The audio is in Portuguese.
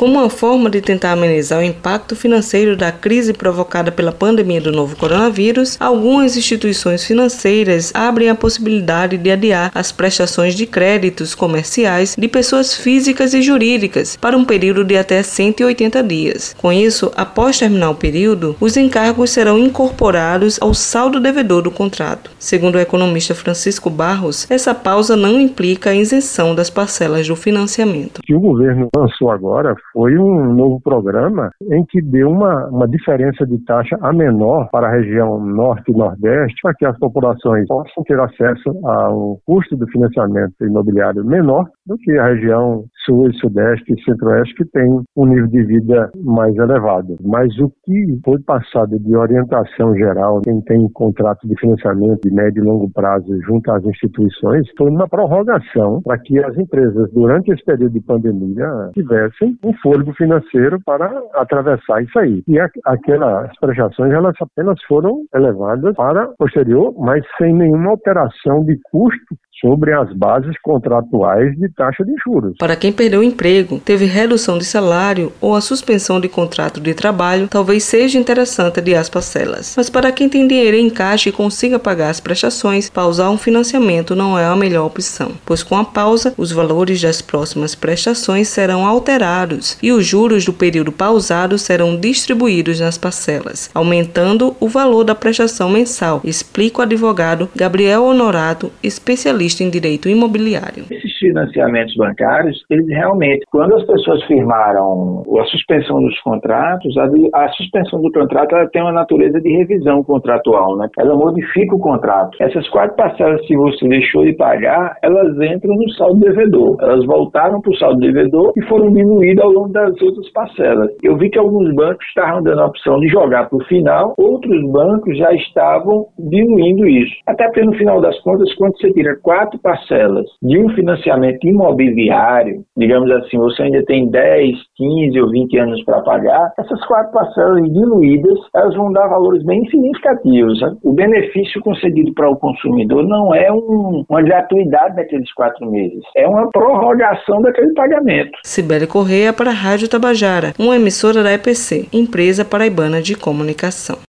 Como uma forma de tentar amenizar o impacto financeiro da crise provocada pela pandemia do novo coronavírus, algumas instituições financeiras abrem a possibilidade de adiar as prestações de créditos comerciais de pessoas físicas e jurídicas para um período de até 180 dias. Com isso, após terminar o período, os encargos serão incorporados ao saldo devedor do contrato. Segundo o economista Francisco Barros, essa pausa não implica a isenção das parcelas do financiamento. O que o governo lançou agora foi um novo programa em que deu uma, uma diferença de taxa a menor para a região norte e nordeste, para que as populações possam ter acesso a um custo do financiamento imobiliário menor do que a região sul e sudeste e centro-oeste que tem um nível de vida mais elevado. Mas o que foi passado de orientação geral, quem tem contrato de financiamento de médio e longo prazo junto às instituições, foi uma prorrogação para que as empresas, durante esse período de pandemia, tivessem um fôlego financeiro para atravessar isso aí. E aquelas prestações, elas apenas foram elevadas para posterior, mas sem nenhuma alteração de custo sobre as bases contratuais de taxa de juros. Para quem perdeu o emprego, teve redução de salário ou a suspensão de contrato de trabalho, talvez seja interessante adiar as parcelas. Mas para quem tem dinheiro em caixa e consiga pagar as prestações, pausar um financiamento não é a melhor opção, pois com a pausa, os valores das próximas prestações serão alterados e os juros do período pausado serão distribuídos nas parcelas, aumentando o valor da prestação mensal, explica o advogado Gabriel Honorato, especialista especialista em direito imobiliário. Financiamentos bancários, eles realmente, quando as pessoas firmaram a suspensão dos contratos, a, a suspensão do contrato ela tem uma natureza de revisão contratual, né? Ela modifica o contrato. Essas quatro parcelas que você deixou de pagar, elas entram no saldo devedor. Elas voltaram para o saldo devedor e foram diminuídas ao longo das outras parcelas. Eu vi que alguns bancos estavam dando a opção de jogar para o final, outros bancos já estavam diluindo isso. Até porque no final das contas, quando você tira quatro parcelas de um financiamento imobiliário, digamos assim, você ainda tem 10, 15 ou 20 anos para pagar, essas quatro parcelas diluídas, elas vão dar valores bem significativos. O benefício concedido para o consumidor não é um, uma gratuidade daqueles quatro meses, é uma prorrogação daquele pagamento. Sibeli Correia para a Rádio Tabajara, uma emissora da EPC, Empresa Paraibana de Comunicação.